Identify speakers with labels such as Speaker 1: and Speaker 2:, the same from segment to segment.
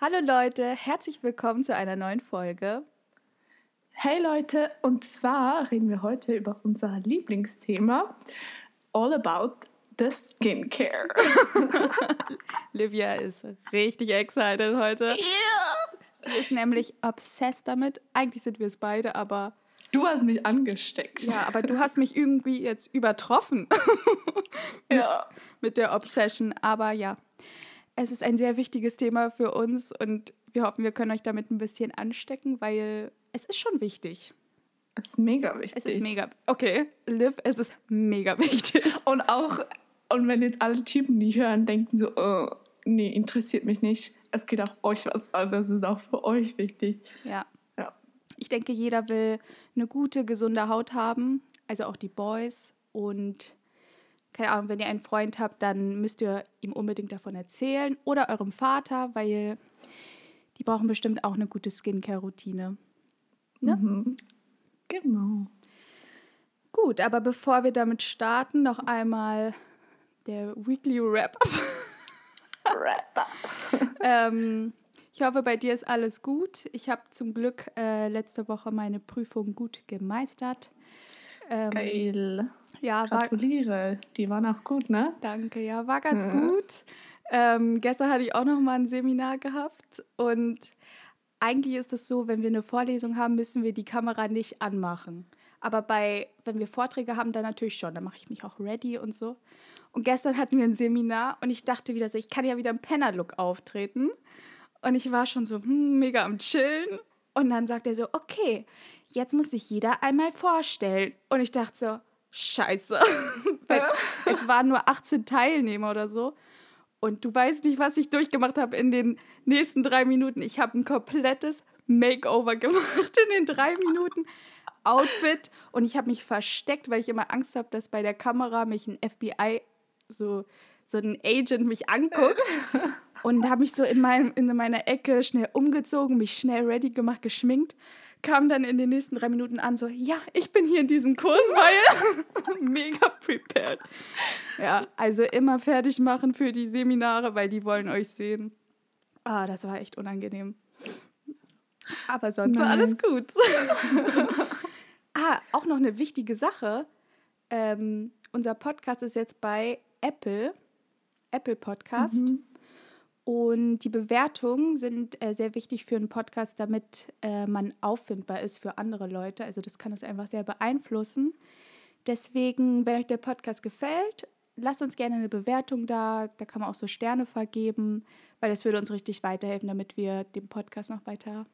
Speaker 1: Hallo Leute, herzlich willkommen zu einer neuen Folge.
Speaker 2: Hey Leute, und zwar reden wir heute über unser Lieblingsthema, all about the skincare.
Speaker 1: Livia ist richtig excited heute.
Speaker 2: Yeah.
Speaker 1: Sie ist nämlich obsessed damit. Eigentlich sind wir es beide, aber
Speaker 2: Du hast mich angesteckt.
Speaker 1: ja, aber du hast mich irgendwie jetzt übertroffen
Speaker 2: Ja.
Speaker 1: mit der Obsession. Aber ja, es ist ein sehr wichtiges Thema für uns und wir hoffen, wir können euch damit ein bisschen anstecken, weil es ist schon wichtig.
Speaker 2: Das ist mega wichtig.
Speaker 1: Es ist mega. Okay, Liv, es ist mega wichtig.
Speaker 2: Und auch, und wenn jetzt alle Typen, die hören, denken so, oh, nee, interessiert mich nicht. Es geht auch euch was an, das ist auch für euch wichtig.
Speaker 1: Ja.
Speaker 2: Ja.
Speaker 1: Ich denke, jeder will eine gute, gesunde Haut haben, also auch die Boys. Und keine Ahnung, wenn ihr einen Freund habt, dann müsst ihr ihm unbedingt davon erzählen oder eurem Vater, weil die brauchen bestimmt auch eine gute Skincare-Routine. Ne?
Speaker 2: Mhm. Genau.
Speaker 1: Gut, aber bevor wir damit starten, noch einmal der Weekly Wrap.
Speaker 2: Rapper.
Speaker 1: ähm, ich hoffe, bei dir ist alles gut. Ich habe zum Glück äh, letzte Woche meine Prüfung gut gemeistert. Ähm,
Speaker 2: Geil.
Speaker 1: Ja,
Speaker 2: Gratuliere. Die waren auch gut, ne?
Speaker 1: danke, ja, war ganz
Speaker 2: Ja.
Speaker 1: gut. Ähm, gestern hatte ich auch noch mal ein Seminar gehabt und eigentlich ist es so, wenn wir eine Vorlesung haben, müssen wir die Kamera nicht anmachen. Aber bei, wenn wir Vorträge haben, dann natürlich schon. Dann mache ich mich auch ready und so. Und gestern hatten wir ein Seminar und ich dachte wieder so, ich kann ja wieder im Penner-Look auftreten. Und ich war schon so hm, mega am Chillen. Und dann sagt er so, okay, jetzt muss sich jeder einmal vorstellen. Und ich dachte so, scheiße. Weil es waren nur 18 Teilnehmer oder so. Und du weißt nicht, was ich durchgemacht habe in den nächsten drei Minuten. Ich habe ein komplettes Makeover gemacht in den drei Minuten. Outfit. Und ich habe mich versteckt, weil ich immer Angst habe, dass bei der Kamera mich ein FBI, so, so ein Agent mich anguckt. Und habe mich so in, meinem, in meiner Ecke schnell umgezogen, mich schnell ready gemacht, geschminkt. Kam dann in den nächsten drei Minuten an, so, ja, ich bin hier in diesem Kurs, weil mega prepared. Ja, also immer fertig machen für die Seminare, weil die wollen euch sehen. Ah, das war echt unangenehm. Aber sonst war alles
Speaker 2: Nice.
Speaker 1: gut. ah, auch noch eine wichtige Sache. Ähm, unser Podcast ist jetzt bei Apple, Apple Podcast.
Speaker 2: Mhm.
Speaker 1: Und die Bewertungen sind äh, sehr wichtig für einen Podcast, damit äh, man auffindbar ist für andere Leute. Also das kann es einfach sehr beeinflussen. Deswegen, wenn euch der Podcast gefällt, lasst uns gerne eine Bewertung da. Da kann man auch so Sterne vergeben, weil das würde uns richtig weiterhelfen, damit wir den Podcast noch weiter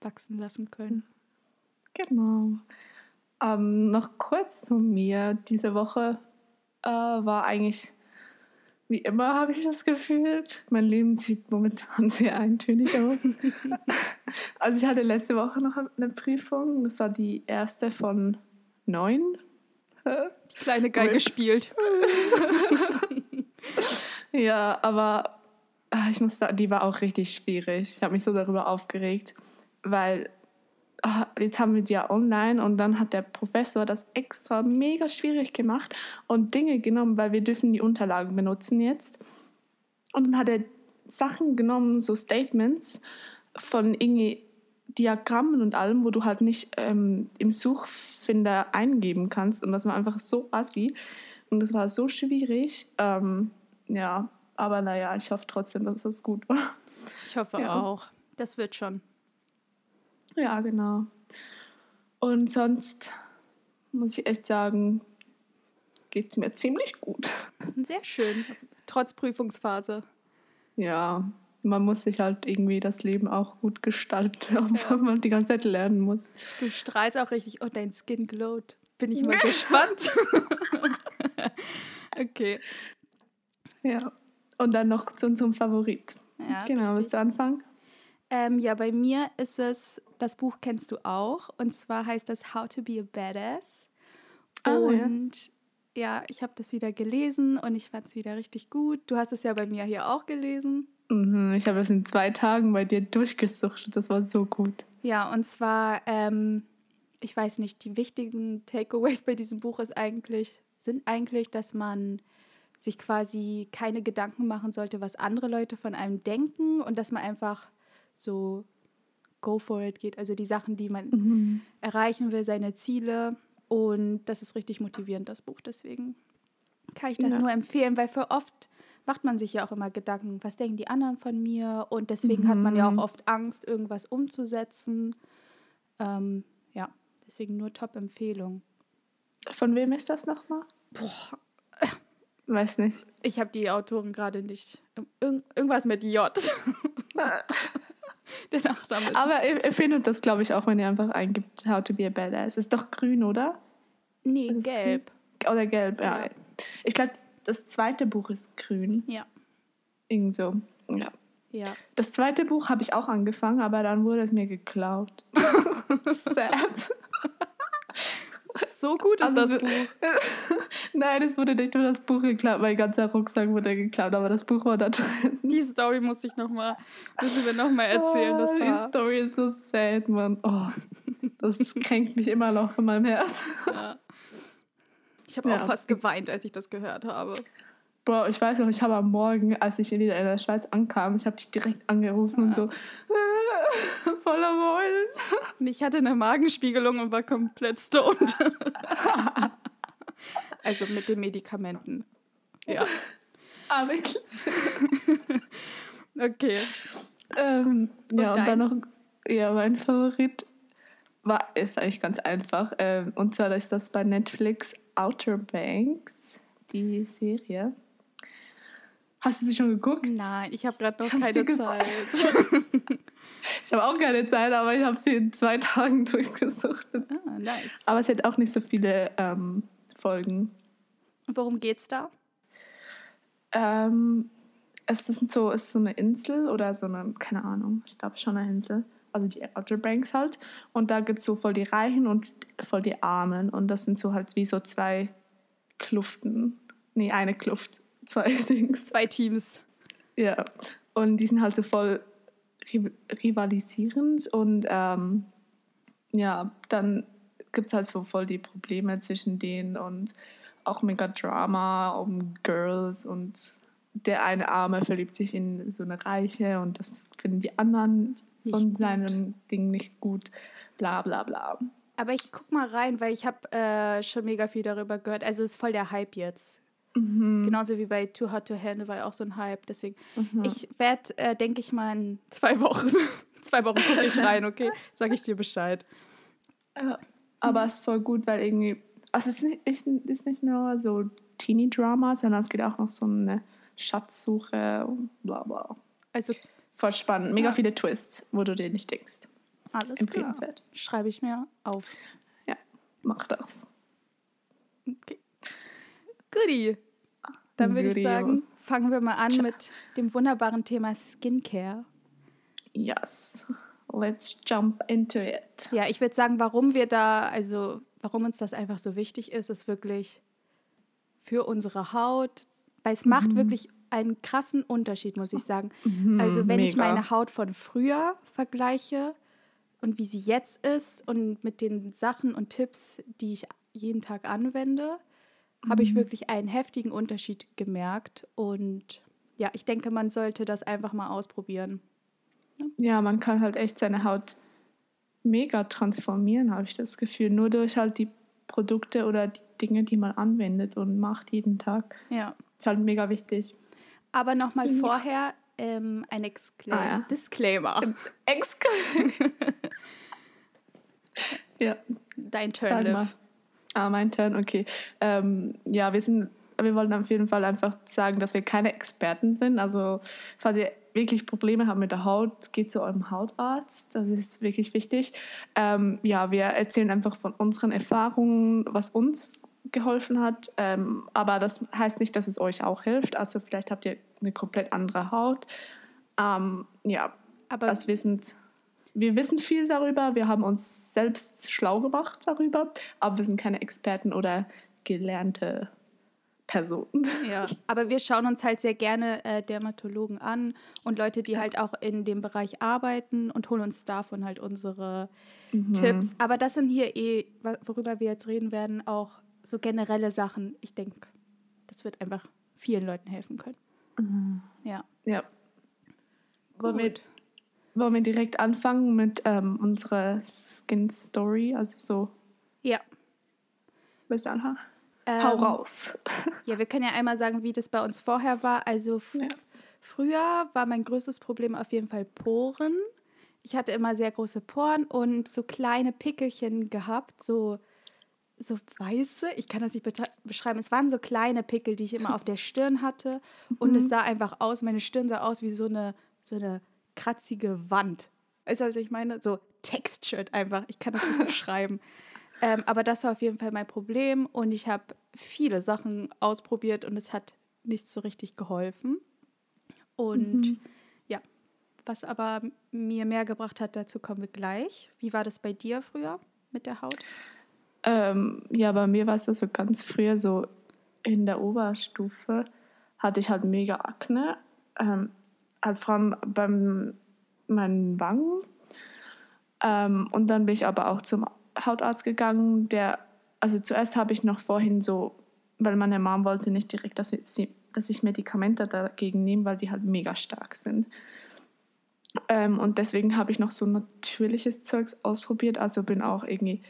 Speaker 1: wachsen lassen können.
Speaker 2: Genau. Ähm, noch kurz zu mir. Diese Woche äh, war eigentlich, wie immer habe ich das Gefühl, mein Leben sieht momentan sehr eintönig aus. also ich hatte letzte Woche noch eine Prüfung. Das war die erste von neun.
Speaker 1: Kleine Geige
Speaker 2: Rip.
Speaker 1: spielt.
Speaker 2: Ja, aber ah, ich muss sagen, die war auch richtig schwierig. Ich habe mich so darüber aufgeregt, weil ah, jetzt haben wir die ja online und dann hat der Professor das extra mega schwierig gemacht und Dinge genommen, weil wir dürfen die Unterlagen benutzen jetzt. Und dann hat er Sachen genommen, so Statements von irgendwie Diagrammen und allem, wo du halt nicht ähm, im Suchfinder eingeben kannst. Und das war einfach so assi. Und das war so schwierig. Ähm, ja, aber naja, ich hoffe trotzdem, dass das gut war.
Speaker 1: Ich hoffe
Speaker 2: Ja.
Speaker 1: auch. Das wird schon.
Speaker 2: Ja, genau. Und sonst muss ich echt sagen, geht es mir ziemlich gut.
Speaker 1: Sehr schön. Trotz Prüfungsphase.
Speaker 2: Ja, man muss sich halt irgendwie das Leben auch gut gestalten, weil man die ganze Zeit lernen muss.
Speaker 1: Du strahlst auch richtig und dein Skin glowt. Bin ich mal gespannt. okay.
Speaker 2: Ja. Und dann noch zu unserem Favorit.
Speaker 1: Ja,
Speaker 2: genau,
Speaker 1: richtig.
Speaker 2: willst du anfangen?
Speaker 1: Ähm, ja, bei mir ist es, das Buch kennst du auch. Und zwar heißt das How to be a Badass.
Speaker 2: Ja.
Speaker 1: und ja, ich habe das wieder gelesen und ich fand es wieder richtig gut. Du hast es ja bei mir hier auch gelesen.
Speaker 2: Mhm, ich habe es in zwei Tagen bei dir durchgesuchtet. Das war so gut.
Speaker 1: Ja, und zwar, ähm, ich weiß nicht, die wichtigen Takeaways bei diesem Buch ist eigentlich, sind eigentlich, dass man sich quasi keine Gedanken machen sollte, was andere Leute von einem denken und dass man einfach so go for it geht. Also die Sachen, die man
Speaker 2: Mhm.
Speaker 1: erreichen will, seine Ziele. Und das ist richtig motivierend, das Buch. Deswegen kann ich das
Speaker 2: Ja.
Speaker 1: nur empfehlen, weil für oft macht man sich ja auch immer Gedanken, was denken die anderen von mir? Und deswegen hat man ja auch
Speaker 2: Mhm.
Speaker 1: oft Angst, irgendwas umzusetzen. Ähm, ja, deswegen nur Top-Empfehlung.
Speaker 2: Von wem ist das nochmal?
Speaker 1: Boah,
Speaker 2: Weiß nicht.
Speaker 1: ich habe die Autoren gerade nicht. Irg irgendwas mit J. Der Nachname ist.
Speaker 2: Aber ihr, ihr findet das, glaube ich, auch, wenn ihr einfach eingibt, How to be a Badass. Ist doch grün, oder?
Speaker 1: nee,
Speaker 2: ist
Speaker 1: gelb.
Speaker 2: Oder gelb, ja.
Speaker 1: Ja.
Speaker 2: Ich glaube, das zweite Buch ist grün.
Speaker 1: Ja,
Speaker 2: Irgend so. Ja.
Speaker 1: ja.
Speaker 2: Das zweite Buch habe ich auch angefangen, aber dann wurde es mir geklaut. Sad.
Speaker 1: So gut ist
Speaker 2: Also
Speaker 1: das Buch.
Speaker 2: Nein, es wurde nicht nur das Buch geklaut, mein ganzer Rucksack wurde geklaut, aber das Buch war da drin.
Speaker 1: Die Story muss ich noch mal, müssen wir noch mal erzählen. Das
Speaker 2: oh,
Speaker 1: war,
Speaker 2: Die Story ist so sad, Mann. Oh, das kränkt mich immer noch in meinem Herz.
Speaker 1: ja. Ich habe
Speaker 2: Ja.
Speaker 1: auch fast geweint, als ich das gehört habe.
Speaker 2: Bro, ich weiß noch, ich habe am Morgen, als ich wieder in der Schweiz ankam, ich habe dich direkt angerufen und so voller Heulen.
Speaker 1: Und ich hatte eine Magenspiegelung und war komplett stoned. also mit den Medikamenten. Ja,
Speaker 2: Ah, wirklich?
Speaker 1: okay.
Speaker 2: Ähm, ja,
Speaker 1: Und
Speaker 2: und dann
Speaker 1: dein?
Speaker 2: noch, ja, mein Favorit war, ist eigentlich ganz einfach. Ähm, und zwar ist das bei Netflix Outer Banks, die Serie. Hast du sie schon geguckt?
Speaker 1: Nein, ich habe gerade noch
Speaker 2: Ich
Speaker 1: keine. Zeit.
Speaker 2: Ich habe auch keine Zeit, aber ich habe sie in zwei Tagen durchgesucht.
Speaker 1: ah, nice.
Speaker 2: Aber es hat auch nicht so viele ähm, Folgen.
Speaker 1: Worum geht's da?
Speaker 2: Ähm, es ist so, es ist so eine Insel oder so eine, keine Ahnung, ich glaube schon eine Insel. Also die Outer Banks halt. Und da gibt es so voll die Reichen und voll die Armen. Und das sind so halt wie so zwei Kluften. Nee, eine Kluft. Zwei Dings.
Speaker 1: Zwei Teams.
Speaker 2: Ja. Und die sind halt so voll ri rivalisierend. Und ähm, ja, dann gibt es halt so voll die Probleme zwischen denen und auch mega Drama um Girls und der eine Arme verliebt sich in so eine Reiche und das finden die anderen
Speaker 1: Nicht
Speaker 2: von
Speaker 1: gut.
Speaker 2: seinem Ding nicht gut. Bla bla bla.
Speaker 1: Aber ich guck mal rein, weil ich habe äh, schon mega viel darüber gehört. Also ist voll der Hype jetzt.
Speaker 2: Mhm.
Speaker 1: Genauso wie bei Too Hot to Handle war ja auch so ein Hype. Deswegen,
Speaker 2: Mhm.
Speaker 1: ich werde, äh, denke ich mal, in zwei Wochen, zwei Wochen gucke ich rein, okay? Sag ich dir Bescheid.
Speaker 2: Ja, aber es ist voll gut, weil irgendwie. Also es ist nicht, ist, ist nicht nur so Teenie-Drama, sondern es geht auch noch so eine Schatzsuche und bla bla.
Speaker 1: Also
Speaker 2: Voll spannend. Mega
Speaker 1: Ja.
Speaker 2: viele Twists, wo du dir nicht denkst.
Speaker 1: alles klar.
Speaker 2: Empfehlenswert.
Speaker 1: Schreibe ich mir auf.
Speaker 2: Ja, mach das.
Speaker 1: Okay. Goodie. Dann würde ich sagen, fangen wir mal an mit dem wunderbaren Thema Skincare.
Speaker 2: Yes. Let's jump into it.
Speaker 1: Ja, ich würde sagen, warum wir da, also warum uns das einfach so wichtig ist, ist wirklich für unsere Haut, weil es macht wirklich einen krassen Unterschied, muss ich sagen. Also wenn ich
Speaker 2: Mhm. mega.
Speaker 1: meine Haut von früher vergleiche und wie sie jetzt ist und mit den Sachen und Tipps, die ich jeden Tag anwende, habe
Speaker 2: Mhm.
Speaker 1: ich wirklich einen heftigen Unterschied gemerkt. Und ja, ich denke, man sollte das einfach mal ausprobieren.
Speaker 2: Ja, man kann halt echt seine Haut mega transformieren, habe ich das Gefühl. Nur durch halt die Produkte oder die Dinge, die man anwendet und macht jeden Tag.
Speaker 1: Ja.
Speaker 2: Ist halt mega wichtig.
Speaker 1: Aber nochmal
Speaker 2: Ja.
Speaker 1: vorher ähm, ein Exclaim
Speaker 2: Ah, ja.
Speaker 1: Disclaimer.
Speaker 2: Ex ja,
Speaker 1: Dein Turn. Liv.
Speaker 2: Ah, mein Turn, okay. Ähm, ja, wir sind, wir wollen auf jeden Fall einfach sagen, dass wir keine Experten sind. Also, falls ihr wirklich Probleme habt mit der Haut, geht zu eurem Hautarzt. Das ist wirklich wichtig. Ähm, ja, wir erzählen einfach von unseren Erfahrungen, was uns geholfen hat. Ähm, aber das heißt nicht, dass es euch auch hilft. Also, vielleicht habt ihr eine komplett andere Haut. Ähm, ja,
Speaker 1: Aber
Speaker 2: wir sind, wir wissen viel darüber, wir haben uns selbst schlau gemacht darüber, aber wir sind keine Experten oder gelernte Personen.
Speaker 1: Ja, aber wir schauen uns halt sehr gerne äh, Dermatologen an und Leute, die halt auch in dem Bereich arbeiten und holen uns davon halt unsere
Speaker 2: Mhm.
Speaker 1: Tipps. Aber das sind hier eh, worüber wir jetzt reden werden, auch so generelle Sachen. Ich denke, das wird einfach vielen Leuten helfen können. Ja.
Speaker 2: Ja. Wollen wir wollen wir direkt anfangen mit ähm, unserer Skin Story? Also so.
Speaker 1: Ja.
Speaker 2: Bis dann, ha? Ähm, Hau raus.
Speaker 1: Ja, wir können ja einmal sagen, wie das bei uns vorher war. Also ja. früher war mein größtes Problem auf jeden Fall Poren. Ich hatte immer sehr große Poren und so kleine Pickelchen gehabt, so so weiße, ich kann das nicht beschreiben, es waren so kleine Pickel, die ich immer auf der Stirn hatte und mhm. es sah einfach aus, meine Stirn sah aus wie so eine, so eine kratzige Wand. Weißt du, was ich meine? So textured einfach, ich kann das nicht beschreiben. Ähm, aber das war auf jeden Fall mein Problem und ich habe viele Sachen ausprobiert und es hat nicht so richtig geholfen. Und mhm. ja, was aber mir mehr gebracht hat, dazu kommen wir gleich. Wie war das bei dir früher mit der Haut?
Speaker 2: Ähm, ja, bei mir war es so ganz früher, so in der Oberstufe, hatte ich halt mega Akne. Ähm, halt vor allem bei meinen Wangen. Ähm, und dann bin ich aber auch zum Hautarzt gegangen, der, also zuerst habe ich noch vorhin so, weil meine Mom wollte nicht direkt, dass, sie, dass ich Medikamente dagegen nehme, weil die halt mega stark sind. Ähm, und deswegen habe ich noch so natürliches Zeugs ausprobiert, also bin auch irgendwie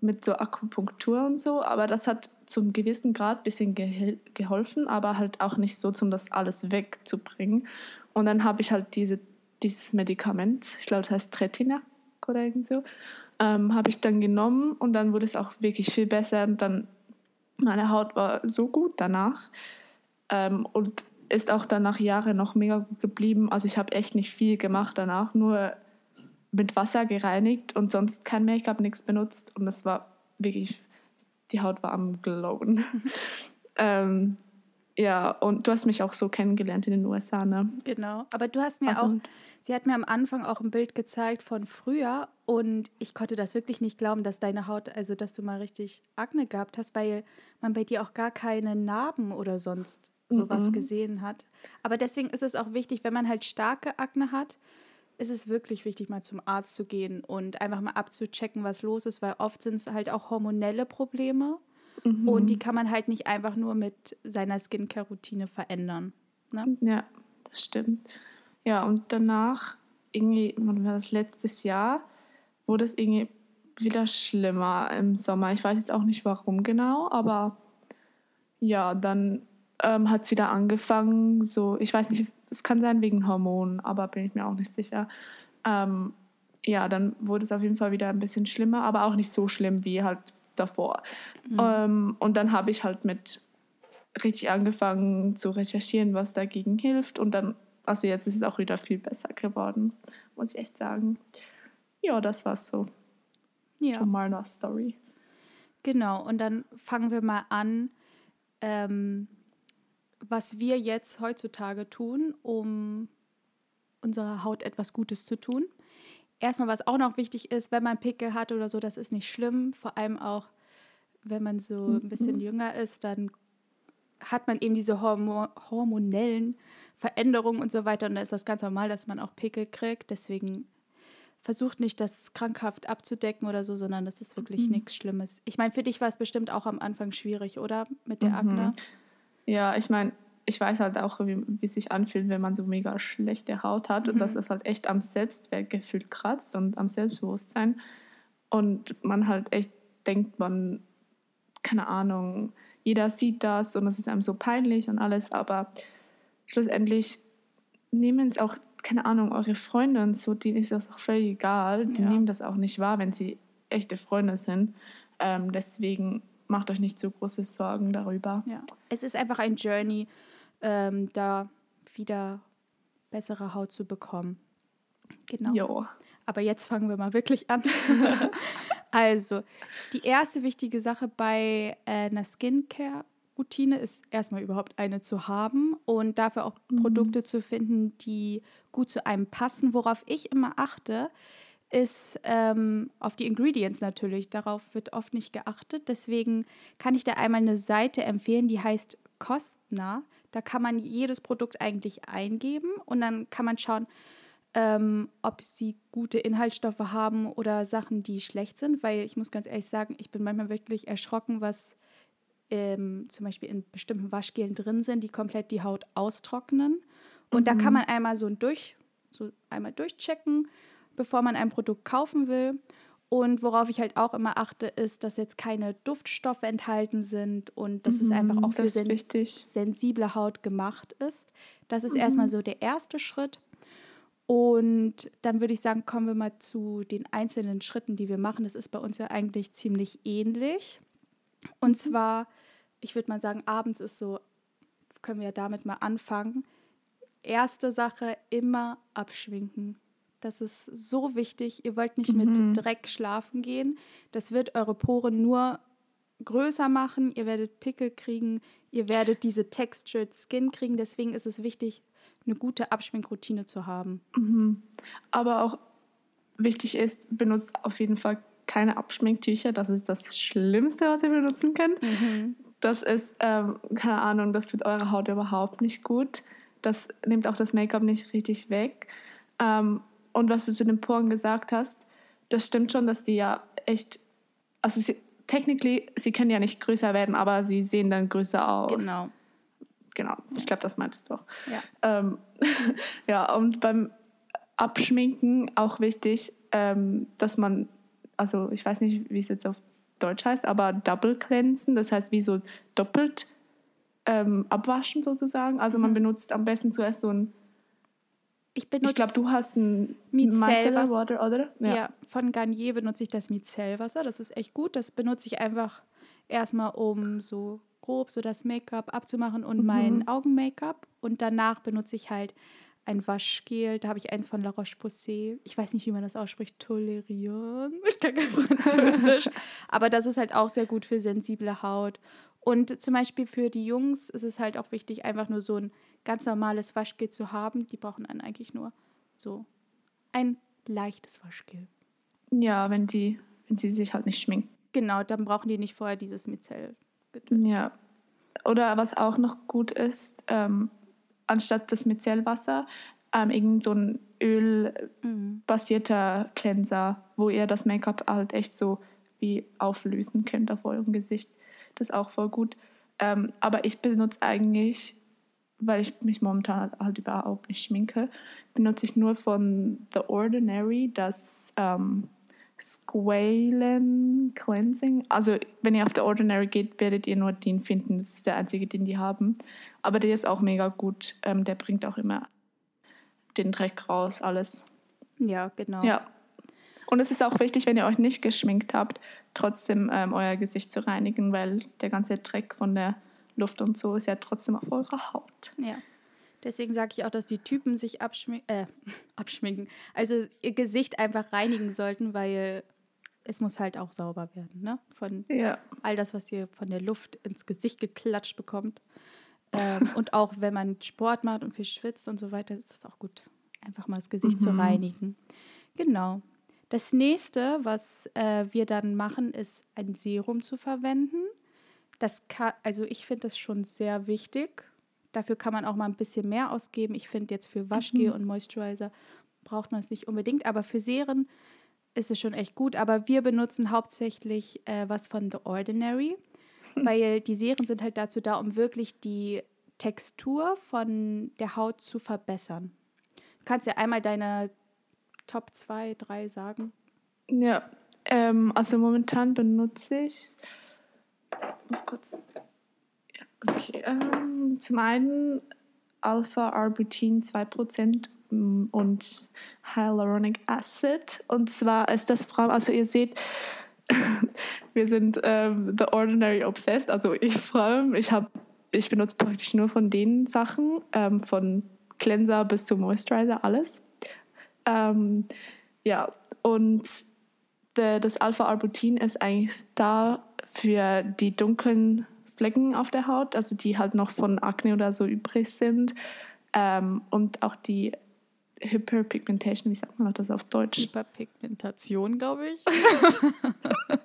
Speaker 2: mit so Akupunktur und so, aber das hat zum gewissen Grad ein bisschen ge geholfen, aber halt auch nicht so, um das alles wegzubringen. Und dann habe ich halt diese, dieses Medikament, ich glaube, das heißt Tretinac oder irgend so, ähm, habe ich dann genommen und dann wurde es auch wirklich viel besser und dann meine Haut war so gut danach ähm, und ist auch dann nach Jahren noch mega gut geblieben. Also ich habe echt nicht viel gemacht danach, nur mit Wasser gereinigt und sonst kein Make-up, nichts benutzt. Und es war wirklich, die Haut war am Glowen. ähm, ja, und du hast mich auch so kennengelernt in den USA, ne?
Speaker 1: Genau. Aber du hast mir also, auch, sie hat mir am Anfang auch ein Bild gezeigt von früher und ich konnte das wirklich nicht glauben, dass deine Haut, also dass du mal richtig Akne gehabt hast, weil man bei dir auch gar keine Narben oder sonst sowas -mm. gesehen hat. Aber deswegen ist es auch wichtig, wenn man halt starke Akne hat, ist es wirklich wichtig, mal zum Arzt zu gehen und einfach mal abzuchecken, was los ist, weil oft sind es halt auch hormonelle Probleme mhm. und die kann man halt nicht einfach nur mit seiner Skincare-Routine verändern. Ne?
Speaker 2: Ja, das stimmt. Ja, und danach, irgendwie, wann war das letztes Jahr, wurde es irgendwie wieder schlimmer im Sommer. Ich weiß jetzt auch nicht warum genau, aber ja, dann ähm, hat es wieder angefangen. So, ich weiß nicht, es kann sein wegen Hormonen, aber bin ich mir auch nicht sicher. Ähm, ja, dann wurde es auf jeden Fall wieder ein bisschen schlimmer, aber auch nicht so schlimm wie halt davor. Mhm. Ähm, und dann habe ich halt mit richtig angefangen zu recherchieren, was dagegen hilft. Und dann, also jetzt ist es auch wieder viel besser geworden, muss ich echt sagen. Ja, das war's so. Ja. Meiner Story.
Speaker 1: Genau, und dann fangen wir mal an. Ähm, was wir jetzt heutzutage tun, um unserer Haut etwas Gutes zu tun. Erstmal, was auch noch wichtig ist, wenn man Pickel hat oder so, das ist nicht schlimm. Vor allem auch, wenn man so ein bisschen mhm. jünger ist, dann hat man eben diese Hormo hormonellen Veränderungen und so weiter. Und da ist das ganz normal, dass man auch Pickel kriegt. Deswegen versucht nicht, das krankhaft abzudecken oder so, sondern das ist wirklich mhm. nichts Schlimmes. Ich meine, für dich war es bestimmt auch am Anfang schwierig, oder? Mit der mhm. Akne.
Speaker 2: Ja, ich meine, ich weiß halt auch, wie, wie es sich anfühlt, wenn man so mega schlechte Haut hat mhm. und dass es halt echt am Selbstwertgefühl kratzt und am Selbstbewusstsein. Und man halt echt denkt, man, keine Ahnung, jeder sieht das und es ist einem so peinlich und alles, aber schlussendlich nehmen es auch, keine Ahnung, eure Freunde und so, denen ist das auch völlig egal. Die ja. nehmen das auch nicht wahr, wenn sie echte Freunde sind. Ähm, deswegen macht euch nicht so große Sorgen darüber.
Speaker 1: Ja, es ist einfach ein Journey, ähm, da wieder bessere Haut zu bekommen. Genau. Jo. Aber jetzt fangen wir mal wirklich an. also, die erste wichtige Sache bei äh, einer Skincare-Routine ist erstmal überhaupt eine zu haben und dafür auch mhm. Produkte zu finden, die gut zu einem passen. Worauf ich immer achte, ist ähm, auf die Ingredients natürlich. Darauf wird oft nicht geachtet. Deswegen kann ich da einmal eine Seite empfehlen, die heißt Kostner. Da kann man jedes Produkt eigentlich eingeben und dann kann man schauen, ähm, ob sie gute Inhaltsstoffe haben oder Sachen, die schlecht sind. Weil ich muss ganz ehrlich sagen, ich bin manchmal wirklich erschrocken, was ähm, zum Beispiel in bestimmten Waschgelen drin sind, die komplett die Haut austrocknen. Und mhm. da kann mhm. man einmal so ein Durch so einmal durchchecken, bevor man ein Produkt kaufen will. Und worauf ich halt auch immer achte, ist, dass jetzt keine Duftstoffe enthalten sind und dass mhm, es einfach auch für sen wichtig. sensible Haut gemacht ist. Das ist mhm. erstmal so der erste Schritt. Und dann würde ich sagen, kommen wir mal zu den einzelnen Schritten, die wir machen. Das ist bei uns ja eigentlich ziemlich ähnlich. Und mhm. zwar, ich würde mal sagen, abends ist so, können wir ja damit mal anfangen. Erste Sache, immer abschminken. Das ist so wichtig. Ihr wollt nicht mhm. mit Dreck schlafen gehen. Das wird eure Poren nur größer machen. Ihr werdet Pickel kriegen. Ihr werdet diese Textured Skin kriegen. Deswegen ist es wichtig, eine gute Abschminkroutine zu haben.
Speaker 2: Mhm. Aber auch wichtig ist, benutzt auf jeden Fall keine Abschminktücher. Das ist das Schlimmste, was ihr benutzen könnt. Mhm. Das ist, ähm, keine Ahnung, das tut eurer Haut überhaupt nicht gut. Das nimmt auch das Make-up nicht richtig weg. Ähm, und was du zu den Poren gesagt hast, das stimmt schon, dass die ja echt, also sie, technically, sie können ja nicht größer werden, aber sie sehen dann größer aus. Genau genau, ich glaube, das meintest du auch. Ja. Ähm, ja, und beim Abschminken auch wichtig, ähm, dass man, also ich weiß nicht, wie es jetzt auf Deutsch heißt, aber Double Cleansen, das heißt wie so doppelt ähm, abwaschen sozusagen. Also man mhm. benutzt am besten zuerst so ein ich. Ich glaube, du hast ein
Speaker 1: Micellar-Water, oder? Ja. ja. von Garnier benutze ich das Micellwasser. Das ist echt gut. Das benutze ich einfach erstmal, um so grob so das Make-up abzumachen und mhm. mein Augen-Make-up. Und danach benutze ich halt ein Waschgel. Da habe ich eins von La Roche-Posay. Ich weiß nicht, wie man das ausspricht. Tolerieren. Ich kann kein Französisch. Aber das ist halt auch sehr gut für sensible Haut. Und zum Beispiel für die Jungs ist es halt auch wichtig, einfach nur so ein ganz normales Waschgel zu haben. Die brauchen dann eigentlich nur so ein leichtes Waschgel.
Speaker 2: Ja, wenn die, wenn sie sich halt nicht schminken.
Speaker 1: Genau, dann brauchen die nicht vorher dieses Micell
Speaker 2: Gedöns. Ja. Oder was auch noch gut ist, ähm, anstatt das Micellwasser, ähm, irgend so ein ölbasierter Cleanser, wo ihr das Make-up halt echt so wie auflösen könnt auf eurem Gesicht. Das ist auch voll gut. Ähm, aber ich benutze eigentlich, weil ich mich momentan halt überhaupt nicht schminke, benutze ich nur von The Ordinary das ähm, Squalen Cleansing. Also, wenn ihr auf der Ordinary geht, werdet ihr nur den finden. Das ist der einzige, den die haben. Aber der ist auch mega gut. Ähm, der bringt auch immer den Dreck raus, alles.
Speaker 1: Ja, genau.
Speaker 2: Ja. Und es ist auch wichtig, wenn ihr euch nicht geschminkt habt, trotzdem ähm, euer Gesicht zu reinigen, weil der ganze Dreck von der Luft und so ist ja trotzdem auf eurer Haut.
Speaker 1: Ja. Deswegen sage ich auch, dass die Typen sich abschmi äh, abschminken, also ihr Gesicht einfach reinigen sollten, weil es muss halt auch sauber werden, ne? Von ja. all das, was ihr von der Luft ins Gesicht geklatscht bekommt. Ähm, und auch wenn man Sport macht und viel schwitzt und so weiter, ist es auch gut, einfach mal das Gesicht mhm. zu reinigen. Genau. Das nächste, was äh, wir dann machen, ist ein Serum zu verwenden. Das kann, also ich finde das schon sehr wichtig, Dafür kann man auch mal ein bisschen mehr ausgeben. Ich finde jetzt für Waschgel mhm. und Moisturizer braucht man es nicht unbedingt, aber für Serien ist es schon echt gut. Aber wir benutzen hauptsächlich äh, was von The Ordinary, weil die Serien sind halt dazu da, um wirklich die Textur von der Haut zu verbessern. Du kannst ja einmal deine Top 2, 3 sagen.
Speaker 2: Ja, ähm, also momentan benutze ich, ich muss kurz Okay, ähm, zum einen Alpha-Arbutin 2% mm, und Hyaluronic Acid. Und zwar ist das allem, also ihr seht, wir sind ähm, The Ordinary Obsessed, also ich vor allem, ich, ich benutze praktisch nur von den Sachen, ähm, von Cleanser bis zu Moisturizer, alles. Ähm, ja, und the, das Alpha-Arbutin ist eigentlich da für die dunklen Flecken auf der Haut, also die halt noch von Akne oder so übrig sind. Ähm, und auch die Hyperpigmentation, wie sagt man das auf Deutsch?
Speaker 1: Hyperpigmentation, glaube ich.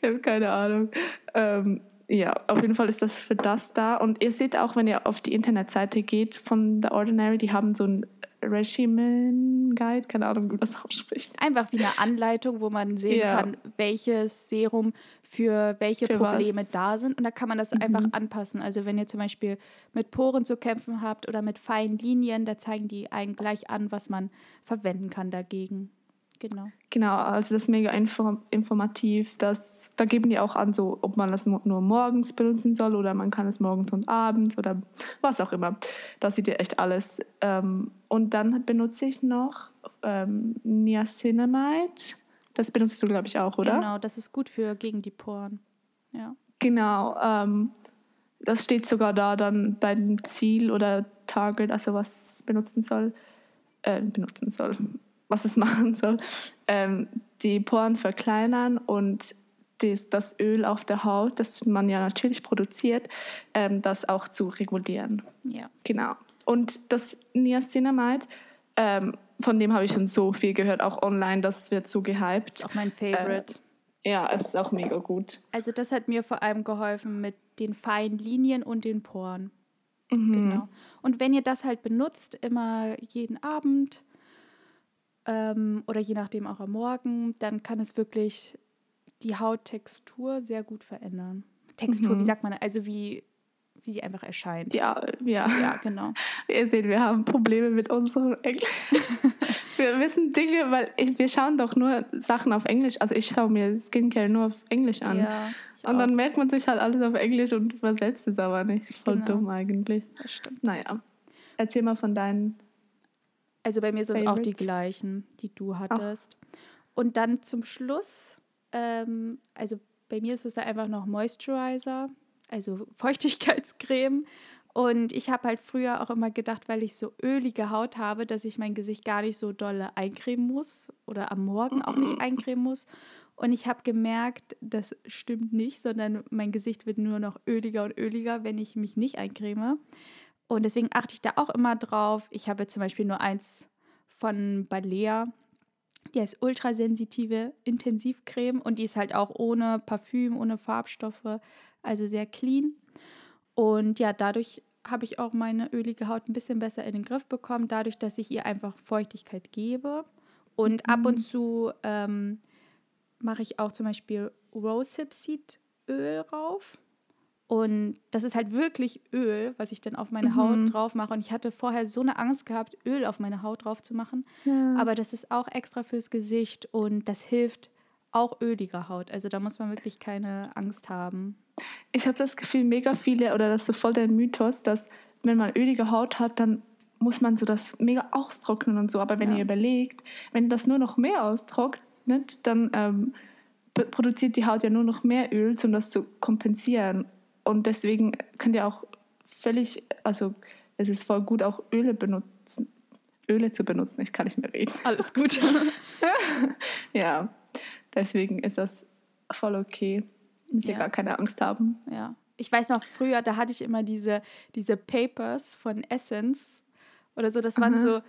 Speaker 2: ich habe keine Ahnung. Ähm, ja, auf jeden Fall ist das für das da. Und ihr seht auch, wenn ihr auf die Internetseite geht von The Ordinary, die haben so ein Regimen Guide, keine Ahnung, wie man das ausspricht.
Speaker 1: Einfach wie eine Anleitung, wo man sehen
Speaker 2: Ja.
Speaker 1: kann, welches Serum für welche
Speaker 2: Für
Speaker 1: Probleme
Speaker 2: was.
Speaker 1: da sind. Und da kann man das einfach anpassen. Also wenn ihr zum Beispiel mit Poren zu kämpfen habt oder mit feinen Linien, da zeigen die einen gleich an, was man verwenden kann dagegen. Genau.
Speaker 2: Genau, also das ist mega inform informativ. Das, da geben die auch an, so, ob man das nur morgens benutzen soll oder man kann es morgens und abends oder was auch immer. Da seht ihr echt alles. Ähm, und dann benutze ich noch ähm, Niacinamide. Das benutzt du, glaube ich, auch, oder?
Speaker 1: Genau, das ist gut für gegen die Poren. Ja.
Speaker 2: Genau, ähm, das steht sogar da dann bei dem Ziel oder Target, also was benutzen soll, äh, benutzen soll, was es machen soll, ähm, die Poren verkleinern und das, das Öl auf der Haut, das man ja natürlich produziert, ähm, das auch zu regulieren.
Speaker 1: Ja.
Speaker 2: Genau. Und das Niacinamide, ähm, von dem habe ich schon so viel gehört, auch online, das wird so gehypt.
Speaker 1: Ist auch mein Favorite.
Speaker 2: Ja, es ist auch mega gut.
Speaker 1: Also das hat mir vor allem geholfen mit den feinen Linien und den Poren.
Speaker 2: Mhm.
Speaker 1: Genau. Und wenn ihr das halt benutzt, immer jeden Abend ähm, oder je nachdem auch am Morgen, dann kann es wirklich die Hauttextur sehr gut verändern. Textur, wie sagt man, also wie, wie sie einfach erscheint.
Speaker 2: Ja, ja.
Speaker 1: Ja, genau.
Speaker 2: Ihr seht, wir haben Probleme mit unserem Englisch. wir wissen Dinge, weil ich, wir schauen doch nur Sachen auf Englisch. Also ich schaue mir Skincare nur auf Englisch an.
Speaker 1: Ja,
Speaker 2: und
Speaker 1: auch.
Speaker 2: dann merkt man sich halt alles auf Englisch und übersetzt es aber nicht. Voll
Speaker 1: Genau.
Speaker 2: dumm eigentlich.
Speaker 1: Das stimmt.
Speaker 2: Naja. Erzähl mal von deinen.
Speaker 1: Also bei mir sind auch die
Speaker 2: Favorites?
Speaker 1: gleichen, die du hattest. Und dann zum Schluss, ähm, also bei mir ist es da einfach noch Moisturizer, also Feuchtigkeitscreme. Und ich habe halt früher auch immer gedacht, weil ich so ölige Haut habe, dass ich mein Gesicht gar nicht so dolle eincremen muss oder am Morgen auch nicht eincremen muss. Und ich habe gemerkt, das stimmt nicht, sondern mein Gesicht wird nur noch öliger und öliger, wenn ich mich nicht eincreme. Und deswegen achte ich da auch immer drauf. Ich habe jetzt zum Beispiel nur eins von Balea. Die heißt ultrasensitive Intensivcreme und die ist halt auch ohne Parfüm, ohne Farbstoffe, also sehr clean. Und ja, dadurch habe ich auch meine ölige Haut ein bisschen besser in den Griff bekommen, dadurch, dass ich ihr einfach Feuchtigkeit gebe. Und ab und zu ähm, mache ich auch zum Beispiel Rosehip Seed Öl rauf. Und das ist halt wirklich Öl, was ich dann auf meine Haut drauf mache. Und ich hatte vorher so eine Angst gehabt, Öl auf meine Haut drauf zu machen. Aber das ist auch extra fürs Gesicht und das hilft auch öliger Haut. Also da muss man wirklich keine Angst haben.
Speaker 2: Ich habe das Gefühl, mega viele, oder das ist so voll der Mythos, dass wenn man ölige Haut hat, dann muss man so das mega austrocknen und so. Aber wenn
Speaker 1: Ja.
Speaker 2: ihr überlegt, wenn das nur noch mehr austrocknet, dann ähm, produziert die Haut ja nur noch mehr Öl, um das zu kompensieren. Und deswegen könnt ihr auch völlig, also es ist voll gut, auch Öle benutzen. Öle zu benutzen, ich kann nicht mehr reden.
Speaker 1: Alles gut.
Speaker 2: Ja, deswegen ist das voll okay. Müsst ihr
Speaker 1: Ja.
Speaker 2: gar keine Angst haben.
Speaker 1: ja. Ich weiß noch früher, da hatte ich immer diese, diese Papers von Essence oder so. Das waren
Speaker 2: Aha.
Speaker 1: so,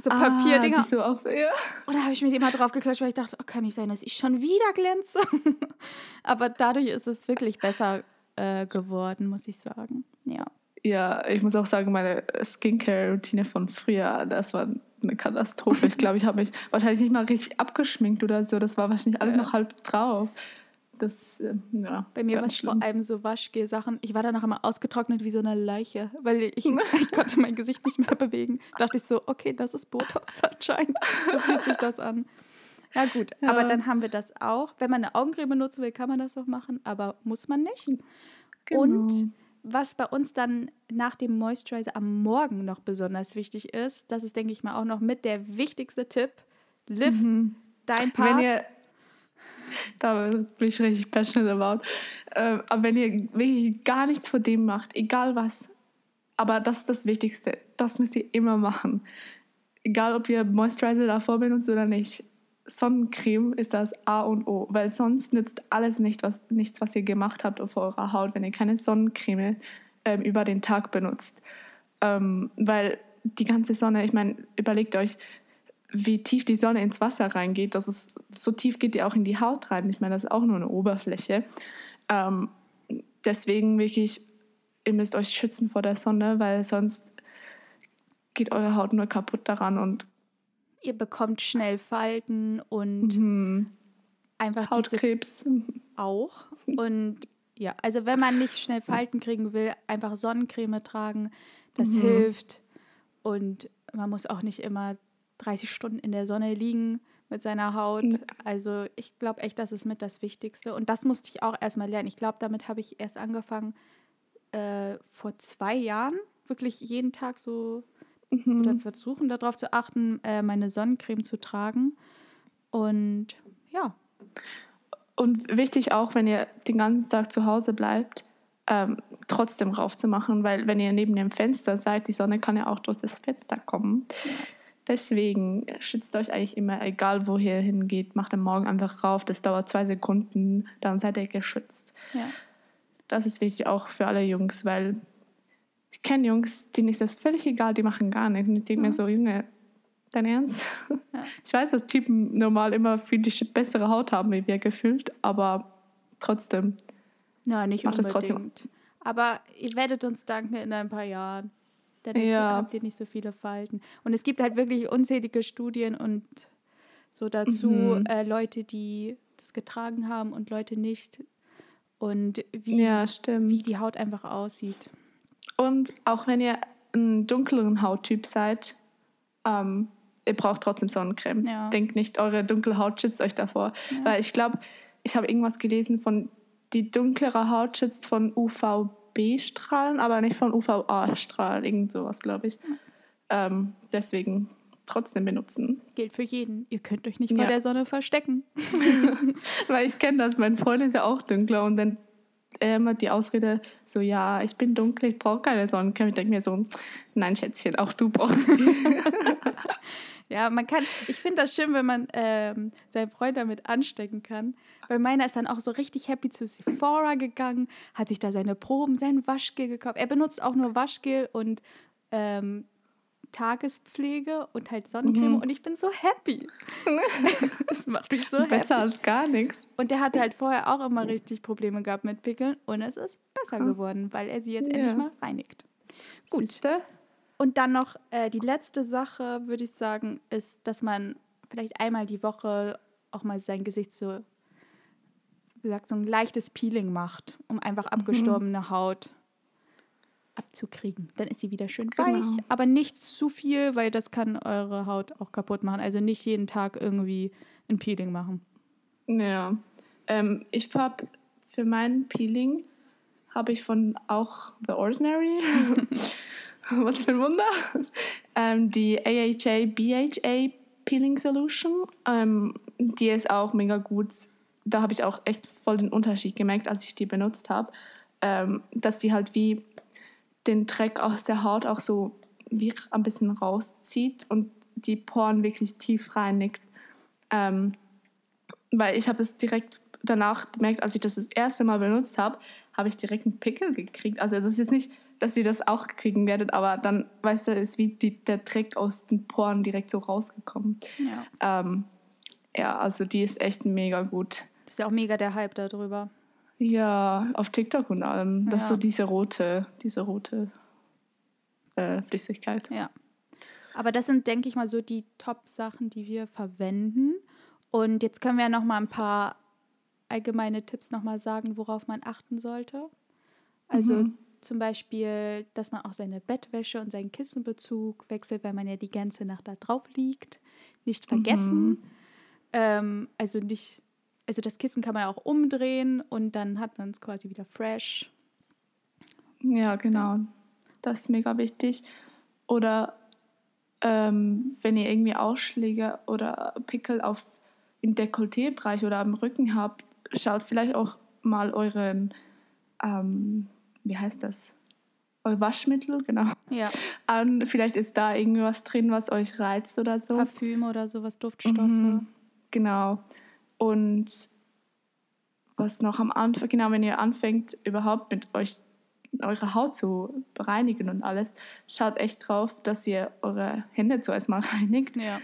Speaker 1: so
Speaker 2: Ah,
Speaker 1: Papierdinger.
Speaker 2: die so auf, ja.
Speaker 1: Und da habe ich mir die immer drauf geklatscht, weil ich dachte, oh, kann nicht sein, dass ich schon wieder glänze. Aber dadurch ist es wirklich besser äh, geworden, muss ich sagen. Ja.
Speaker 2: Ja, ich muss auch sagen, meine Skincare-Routine von früher, das war eine Katastrophe. Ich glaube, ich habe mich wahrscheinlich nicht mal richtig abgeschminkt oder so. Das war wahrscheinlich alles
Speaker 1: Ja.
Speaker 2: noch halb drauf. Das, äh, ja.
Speaker 1: Bei mir war es vor allem so Waschgel-Sachen. Ich war danach immer ausgetrocknet wie so eine Leiche, weil ich, ich konnte mein Gesicht nicht mehr bewegen. Dachte ich so, okay, das ist Botox anscheinend. So fühlt sich das an. Ja gut,
Speaker 2: Ja.
Speaker 1: aber dann haben wir das auch. Wenn man eine Augencreme benutzen will, kann man das auch machen, aber muss man nicht.
Speaker 2: Genau.
Speaker 1: Und was bei uns dann nach dem Moisturizer am Morgen noch besonders wichtig ist, das ist, denke ich mal, auch noch mit der wichtigste Tipp. Liv, dein Part.
Speaker 2: Mhm. Wenn ihr, da bin ich richtig passionate about. Ähm, aber wenn ihr wirklich gar nichts von dem macht, egal was, aber das ist das Wichtigste, das müsst ihr immer machen. Egal, ob ihr Moisturizer davor benutzt oder nicht. Sonnencreme ist das A und O, weil sonst nützt alles nicht, was, nichts, was ihr gemacht habt auf eurer Haut, wenn ihr keine Sonnencreme ähm, über den Tag benutzt. Ähm, weil die ganze Sonne, ich meine, überlegt euch, wie tief die Sonne ins Wasser reingeht. Das ist, so tief geht die auch in die Haut rein. Ich meine, das ist auch nur eine Oberfläche. Ähm, deswegen wirklich, ihr müsst euch schützen vor der Sonne, weil sonst geht eure Haut nur kaputt daran und
Speaker 1: Ihr bekommt schnell Falten und
Speaker 2: mhm.
Speaker 1: einfach
Speaker 2: Hautkrebs.
Speaker 1: auch. Und ja, also wenn man nicht schnell Falten kriegen will, einfach Sonnencreme tragen. Das
Speaker 2: Mhm.
Speaker 1: hilft. Und man muss auch nicht immer 30 Stunden in der Sonne liegen mit seiner Haut. Also ich glaube echt, das ist mit das Wichtigste. Und das musste ich auch erstmal lernen. Ich glaube, damit habe ich erst angefangen äh, vor zwei Jahren, wirklich jeden Tag so
Speaker 2: Mhm.
Speaker 1: oder versuchen darauf zu achten, äh, meine Sonnencreme zu tragen. Und ja,
Speaker 2: Und wichtig auch, wenn ihr den ganzen Tag zu Hause bleibt, ähm, trotzdem raufzumachen, weil wenn ihr neben dem Fenster seid, die Sonne kann ja auch durch das Fenster kommen. Deswegen schützt euch eigentlich immer, egal wo ihr hingeht, macht am Morgen einfach rauf. Das dauert zwei Sekunden, dann seid ihr geschützt.
Speaker 1: ja.
Speaker 2: Das ist wichtig auch für alle Jungs, weil ich kenne Jungs, denen ist das völlig egal, die machen gar nichts. Und ich denke mir so, Junge, dein Ernst?
Speaker 1: Ja.
Speaker 2: Ich weiß, dass Typen normal immer viel die bessere Haut haben, wie wir gefühlt, aber trotzdem.
Speaker 1: Na, nicht
Speaker 2: Macht
Speaker 1: unbedingt.
Speaker 2: trotzdem.
Speaker 1: Aber ihr werdet uns danken in ein paar Jahren. Dann
Speaker 2: Ja.
Speaker 1: habt ihr nicht so viele Falten. Und es gibt halt wirklich unzählige Studien und so dazu
Speaker 2: Mhm.
Speaker 1: äh, Leute, die das getragen haben und Leute nicht. Und wie,
Speaker 2: Ja,
Speaker 1: wie die Haut einfach aussieht.
Speaker 2: Und auch wenn ihr ein dunkleren Hauttyp seid, ähm, ihr braucht trotzdem Sonnencreme.
Speaker 1: Ja.
Speaker 2: Denkt nicht, eure dunkle Haut schützt euch davor. Weil ich glaube, ich habe irgendwas gelesen von, die dunklere Haut schützt von UVB-Strahlen, aber nicht von UVA-Strahlen. Irgend sowas, glaube ich. Ähm, deswegen trotzdem benutzen.
Speaker 1: Gilt für jeden. Ihr könnt euch nicht vor
Speaker 2: Ja.
Speaker 1: der Sonne verstecken.
Speaker 2: Weil ich kenne das, mein Freund ist ja auch dunkler und dann immer die Ausrede so, ja, ich bin dunkel, ich brauche keine Sonnencreme. Ich denke mir so, nein, Schätzchen, auch du brauchst die.
Speaker 1: Ja, man kann, ich finde das schön, wenn man ähm, seinen Freund damit anstecken kann. Weil meiner ist dann auch so richtig happy zu Sephora gegangen, hat sich da seine Proben, sein Waschgel gekauft. Er benutzt auch nur Waschgel und ähm, Tagespflege und halt Sonnencreme
Speaker 2: Mhm.
Speaker 1: und ich bin so happy. das macht mich so
Speaker 2: Besser
Speaker 1: happy.
Speaker 2: als gar nichts.
Speaker 1: Und der hatte halt vorher auch immer richtig Probleme gehabt mit Pickeln und es ist besser
Speaker 2: Ah.
Speaker 1: geworden, weil er sie jetzt
Speaker 2: Ja.
Speaker 1: endlich mal reinigt. Gut.
Speaker 2: Siehste?
Speaker 1: Und dann noch äh, die letzte Sache, würde ich sagen, ist, dass man vielleicht einmal die Woche auch mal sein Gesicht so, wie gesagt, so ein leichtes Peeling macht, um einfach abgestorbene Haut abzukriegen. Dann ist sie wieder schön
Speaker 2: Genau.
Speaker 1: weich, aber nicht zu viel, weil das kann eure Haut auch kaputt machen. Also nicht jeden Tag irgendwie ein Peeling machen.
Speaker 2: Ja. Ähm, ich habe für mein Peeling habe ich von auch The Ordinary, was für ein Wunder, ähm, die AHA BHA Peeling Solution. Ähm, die ist auch mega gut. Da habe ich auch echt voll den Unterschied gemerkt, als ich die benutzt habe, ähm, dass sie halt wie den Dreck aus der Haut auch so wie ein bisschen rauszieht und die Poren wirklich tief reinigt. Ähm, weil ich habe es direkt danach gemerkt, als ich das das erste Mal benutzt habe, habe ich direkt einen Pickel gekriegt. Also das ist jetzt nicht, dass ihr das auch kriegen werdet, aber dann, weißt du, ist wie die, der Dreck aus den Poren direkt so rausgekommen.
Speaker 1: Ja.
Speaker 2: Ähm, ja, also die ist echt mega gut.
Speaker 1: Das ist ja auch mega der Hype darüber.
Speaker 2: Ja, auf TikTok und allem. Das ist
Speaker 1: Ja.
Speaker 2: so diese rote, diese rote äh, Flüssigkeit.
Speaker 1: Ja. Aber das sind, denke ich mal, so die Top-Sachen, die wir verwenden. Und jetzt können wir ja noch mal ein paar allgemeine Tipps noch mal sagen, worauf man achten sollte. Also
Speaker 2: Mhm.
Speaker 1: zum Beispiel, dass man auch seine Bettwäsche und seinen Kissenbezug wechselt, weil man ja die ganze Nacht da drauf liegt. Nicht vergessen.
Speaker 2: Mhm.
Speaker 1: Ähm, also nicht, also das Kissen kann man ja auch umdrehen und dann hat man es quasi wieder fresh.
Speaker 2: Ja, genau. Das ist mega wichtig. Oder ähm, wenn ihr irgendwie Ausschläge oder Pickel auf im Dekolleté-Bereich oder am Rücken habt, schaut vielleicht auch mal euren, ähm, wie heißt das? Euer Waschmittel, genau,
Speaker 1: Ja,
Speaker 2: an. Vielleicht ist da irgendwas drin, was euch reizt oder so.
Speaker 1: Parfüm oder sowas, Duftstoffe.
Speaker 2: Mhm, genau. Und was noch am Anfang, genau, wenn ihr anfängt, überhaupt mit euch eure Haut zu bereinigen und alles, schaut echt drauf, dass ihr eure Hände zuerst mal reinigt,
Speaker 1: Ja.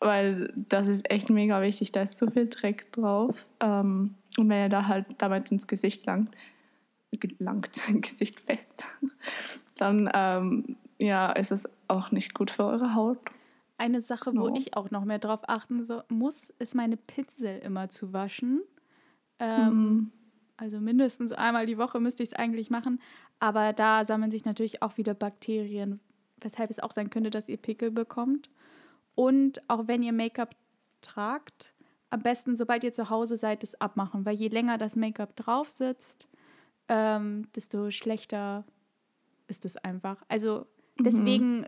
Speaker 2: weil das ist echt mega wichtig. Da ist so viel Dreck drauf. Ähm, und wenn ihr da halt damit ins Gesicht langt, gelangt, Gesicht fest, dann ähm, ja, ist es auch nicht gut für eure Haut.
Speaker 1: Eine Sache, wo
Speaker 2: No.
Speaker 1: ich auch noch mehr drauf achten so, muss, ist meine Pinsel immer zu waschen. Ähm,
Speaker 2: Mhm.
Speaker 1: Also mindestens einmal die Woche müsste ich es eigentlich machen. Aber da sammeln sich natürlich auch wieder Bakterien, weshalb es auch sein könnte, dass ihr Pickel bekommt. Und auch wenn ihr Make-up tragt, am besten, sobald ihr zu Hause seid, es abmachen. Weil je länger das Make-up drauf sitzt, ähm, desto schlechter ist es einfach. Also deswegen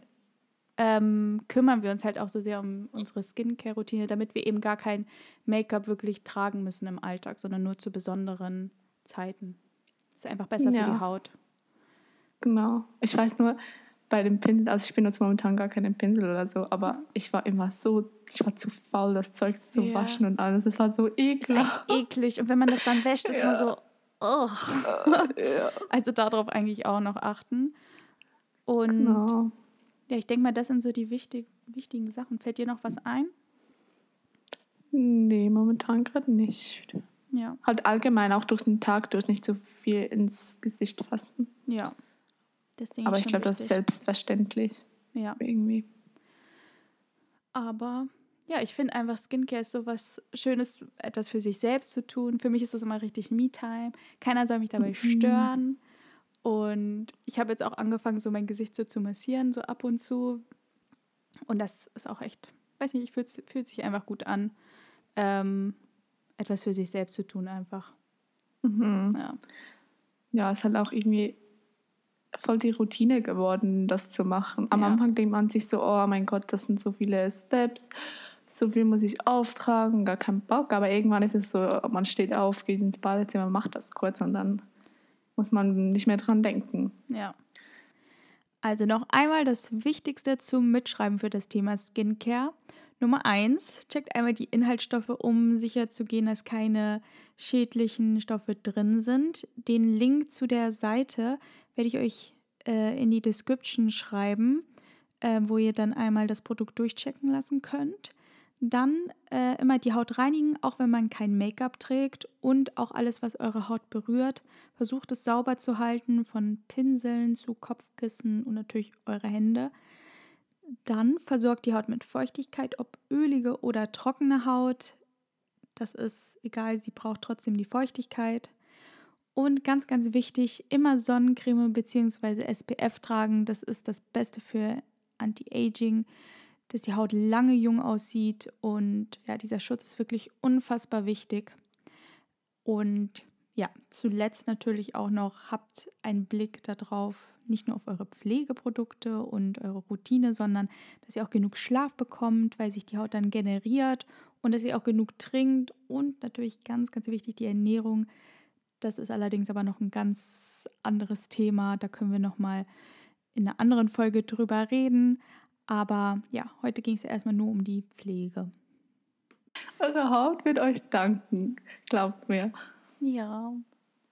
Speaker 1: ähm, kümmern wir uns halt auch so sehr um unsere Skincare-Routine, damit wir eben gar kein Make-up wirklich tragen müssen im Alltag, sondern nur zu besonderen Zeiten. Das ist einfach besser für
Speaker 2: Ja.
Speaker 1: die Haut.
Speaker 2: Genau. Ich weiß nur, bei dem Pinsel, also ich benutze momentan gar keinen Pinsel oder so, aber ich war immer so, ich war zu faul, das Zeug zu
Speaker 1: Ja.
Speaker 2: waschen und alles. Es war so
Speaker 1: Ist
Speaker 2: eklig.
Speaker 1: echt eklig. Und wenn man das dann wäscht, ist man
Speaker 2: Ja.
Speaker 1: so, oh.
Speaker 2: ja.
Speaker 1: Also darauf eigentlich auch noch achten. Und
Speaker 2: Genau.
Speaker 1: Ja, ich denke mal, das sind so die wichtig, wichtigen Sachen. Fällt dir noch was ein?
Speaker 2: Nee, momentan gerade nicht.
Speaker 1: Ja,
Speaker 2: Halt allgemein auch durch den Tag durch nicht so viel ins Gesicht fassen.
Speaker 1: ja. Das Ding
Speaker 2: Aber ich glaube, das ist selbstverständlich
Speaker 1: Ja.
Speaker 2: irgendwie.
Speaker 1: Aber ja, ich finde einfach, Skincare ist so was Schönes, etwas für sich selbst zu tun. Für mich ist das immer richtig Me-Time. Keiner soll mich dabei
Speaker 2: Mhm.
Speaker 1: stören. Und ich habe jetzt auch angefangen, so mein Gesicht so zu massieren, so ab und zu. Und das ist auch echt, weiß nicht, fühlt, fühlt sich einfach gut an, ähm, etwas für sich selbst zu tun einfach.
Speaker 2: Mhm.
Speaker 1: Ja.
Speaker 2: Ja, ist halt auch irgendwie voll die Routine geworden, das zu machen. Am
Speaker 1: Ja.
Speaker 2: Anfang denkt man sich so, oh mein Gott, das sind so viele Steps, so viel muss ich auftragen, gar keinen Bock. Aber irgendwann ist es so, man steht auf, geht ins Badezimmer, macht das kurz und dann muss man nicht mehr dran denken.
Speaker 1: Ja. Also noch einmal das Wichtigste zum Mitschreiben für das Thema Skincare. Nummer eins, checkt einmal die Inhaltsstoffe, um sicherzugehen, dass keine schädlichen Stoffe drin sind. Den Link zu der Seite werde ich euch äh, in die Description schreiben, äh, wo ihr dann einmal das Produkt durchchecken lassen könnt. Dann äh, immer die Haut reinigen, auch wenn man kein Make-up trägt und auch alles, was eure Haut berührt. Versucht es sauber zu halten, von Pinseln zu Kopfkissen und natürlich eure Hände. Dann versorgt die Haut mit Feuchtigkeit, ob ölige oder trockene Haut. Das ist egal, sie braucht trotzdem die Feuchtigkeit. Und ganz, ganz wichtig, immer Sonnencreme bzw. SPF tragen. Das ist das Beste für Anti-Aging, dass die Haut lange jung aussieht. Und ja, dieser Schutz ist wirklich unfassbar wichtig. Und ja, zuletzt natürlich auch noch, habt einen Blick darauf, nicht nur auf eure Pflegeprodukte und eure Routine, sondern dass ihr auch genug Schlaf bekommt, weil sich die Haut dann generiert und dass ihr auch genug trinkt und natürlich ganz, ganz wichtig die Ernährung. Das ist allerdings aber noch ein ganz anderes Thema. Da können wir noch mal in einer anderen Folge drüber reden. Aber ja, heute ging es ja erstmal nur um die Pflege.
Speaker 2: Eure Haut wird euch danken, glaubt mir.
Speaker 1: Ja.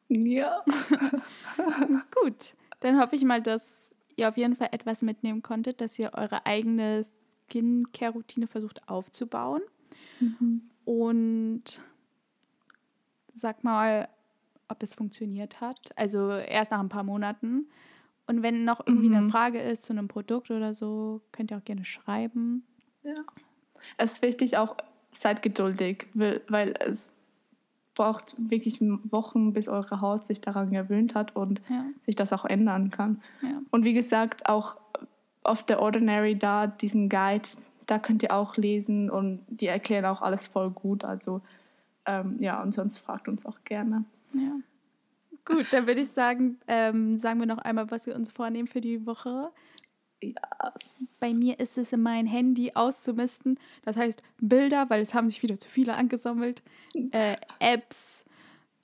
Speaker 2: Ja.
Speaker 1: Gut, dann hoffe ich mal, dass ihr auf jeden Fall etwas mitnehmen konntet, dass ihr eure eigene Skincare-Routine versucht aufzubauen. Und sag mal, ob es funktioniert hat. Also erst nach ein paar Monaten. Und wenn noch irgendwie eine
Speaker 2: Mhm.
Speaker 1: Frage ist zu einem Produkt oder so, könnt ihr auch gerne schreiben.
Speaker 2: Ja. Es ist wichtig auch, seid geduldig, weil, es braucht wirklich Wochen, bis eure Haut sich daran gewöhnt hat und
Speaker 1: Ja,
Speaker 2: sich das auch ändern kann.
Speaker 1: ja.
Speaker 2: Und wie gesagt, auch auf der Ordinary da, diesen Guide, da könnt ihr auch lesen und die erklären auch alles voll gut. Also ähm, ja, und sonst fragt uns auch gerne.
Speaker 1: Ja. Gut, dann würde ich sagen, ähm, sagen wir noch einmal, was wir uns vornehmen für die Woche.
Speaker 2: Ja,
Speaker 1: Bei mir ist es, mein Handy auszumisten. Das heißt Bilder, weil es haben sich wieder zu viele angesammelt. Äh, Apps,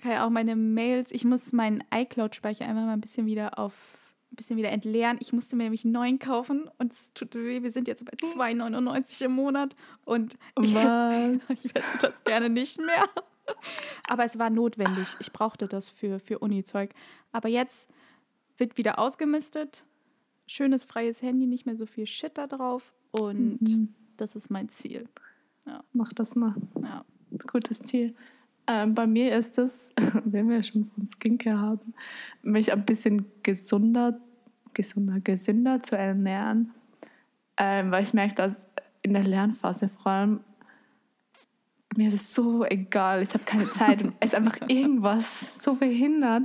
Speaker 1: auch meine Mails. Ich muss meinen iCloud-Speicher einfach mal ein bisschen wieder auf ein bisschen wieder entleeren. Ich musste mir nämlich einen neuen kaufen und es tut weh. Wir sind jetzt bei 2,99 im Monat und ich,
Speaker 2: was?
Speaker 1: ich werde das gerne nicht mehr. Aber es war notwendig. Ich brauchte das für, für Uni-Zeug. Aber jetzt wird wieder ausgemistet. Schönes freies Handy, nicht mehr so viel Shit da drauf. Und
Speaker 2: Mhm.
Speaker 1: das ist mein Ziel.
Speaker 2: Mach das mal.
Speaker 1: Ja.
Speaker 2: Gutes Ziel. Ähm, bei mir ist es, wenn wir schon vom Skincare haben, mich ein bisschen gesunder gesunder, gesünder zu ernähren. Ähm, weil ich merke, dass in der Lernphase vor allem mir ist es so egal, ich habe keine Zeit und es ist einfach irgendwas so behindert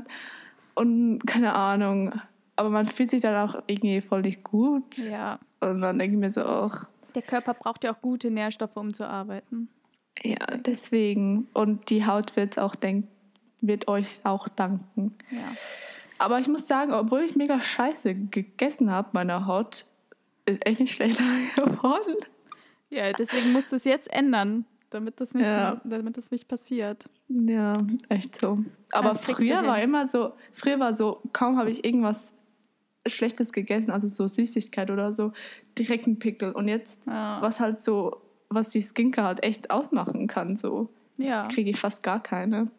Speaker 2: und keine Ahnung. Aber man fühlt sich dann auch irgendwie voll nicht gut.
Speaker 1: Ja.
Speaker 2: Und dann denke ich mir so, ach,
Speaker 1: Der Körper braucht ja auch gute Nährstoffe, um zu arbeiten.
Speaker 2: ja, deswegen. Und die Haut wird auch denk wird euch auch danken.
Speaker 1: Ja.
Speaker 2: Aber ich muss sagen, obwohl ich mega scheiße gegessen habe, meine Haut ist echt nicht schlechter geworden.
Speaker 1: Ja, deswegen musst du es jetzt ändern, damit das nicht,
Speaker 2: Ja.
Speaker 1: damit das nicht passiert.
Speaker 2: Ja, echt so. Aber
Speaker 1: Das
Speaker 2: früher war immer so, früher war so, kaum habe ich irgendwas Schlechtes gegessen, also so Süßigkeit oder so, direkt ein Pickel. Und jetzt,
Speaker 1: Ja.
Speaker 2: was halt so, was die Skincare halt echt ausmachen kann, so,
Speaker 1: Ja.
Speaker 2: kriege ich fast gar keine.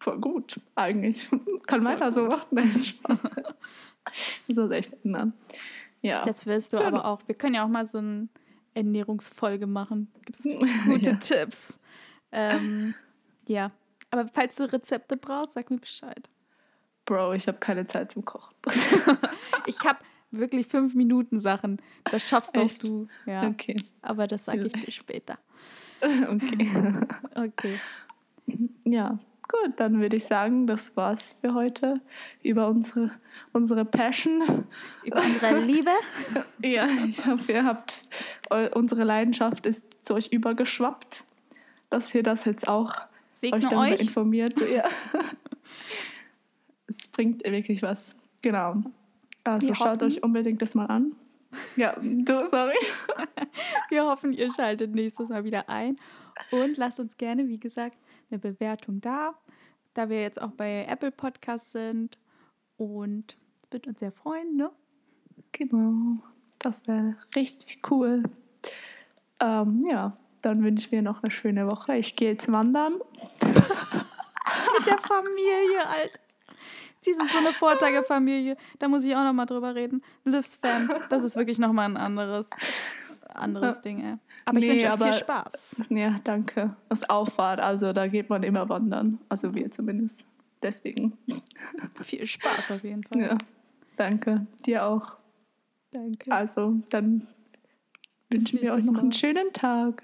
Speaker 2: Voll gut, eigentlich. Kann weiter so machen, nein, Spaß. das soll echt ändern. Ja.
Speaker 1: Das wirst du
Speaker 2: Ja.
Speaker 1: aber auch. Wir können ja auch mal so eine Ernährungsfolge machen. Gibt es gute
Speaker 2: Ja.
Speaker 1: Tipps. Ähm, ja. Aber falls du Rezepte brauchst, sag mir Bescheid.
Speaker 2: Bro, ich habe keine Zeit zum Kochen.
Speaker 1: Ich habe wirklich fünf Minuten Sachen. Das schaffst
Speaker 2: Echt?
Speaker 1: du. Ja.
Speaker 2: Okay.
Speaker 1: Aber das sage ich dir später.
Speaker 2: Okay.
Speaker 1: Okay.
Speaker 2: Ja, gut, dann würde ich sagen, das war's für heute über unsere, unsere Passion.
Speaker 1: Über unsere Liebe.
Speaker 2: Ja, ich hoffe, ihr habt, unsere Leidenschaft ist zu euch übergeschwappt, dass ihr das jetzt auch euch
Speaker 1: Segne
Speaker 2: darüber
Speaker 1: euch.
Speaker 2: informiert. Ja. es bringt wirklich was. Genau. Also
Speaker 1: Wir
Speaker 2: schaut
Speaker 1: hoffen-
Speaker 2: euch unbedingt das mal an. Ja, du, sorry.
Speaker 1: Wir hoffen, ihr schaltet nächstes Mal wieder ein. Und lasst uns gerne, wie gesagt, eine Bewertung da, da wir jetzt auch bei Apple Podcasts sind. Und es wird uns sehr freuen, ne?
Speaker 2: Genau, das wäre richtig cool. Ähm, ja, dann wünsche ich mir noch eine schöne Woche. Ich gehe jetzt wandern.
Speaker 1: Mit der Familie, Alter. Sie sind so eine Vorzeigefamilie. Da muss ich auch noch mal drüber reden. Livs-Fan, das ist wirklich noch mal ein anderes, anderes Ding, ey. Aber ich
Speaker 2: Nee,
Speaker 1: wünsche euch
Speaker 2: aber-
Speaker 1: viel Spaß.
Speaker 2: Ja, danke. Das Auffahrt, also da geht man immer wandern. Also wir zumindest. Deswegen.
Speaker 1: Viel Spaß auf jeden Fall.
Speaker 2: Ja, danke. Dir auch.
Speaker 1: Danke.
Speaker 2: Also, dann wünschen wir euch noch einen
Speaker 1: Mal.
Speaker 2: schönen Tag.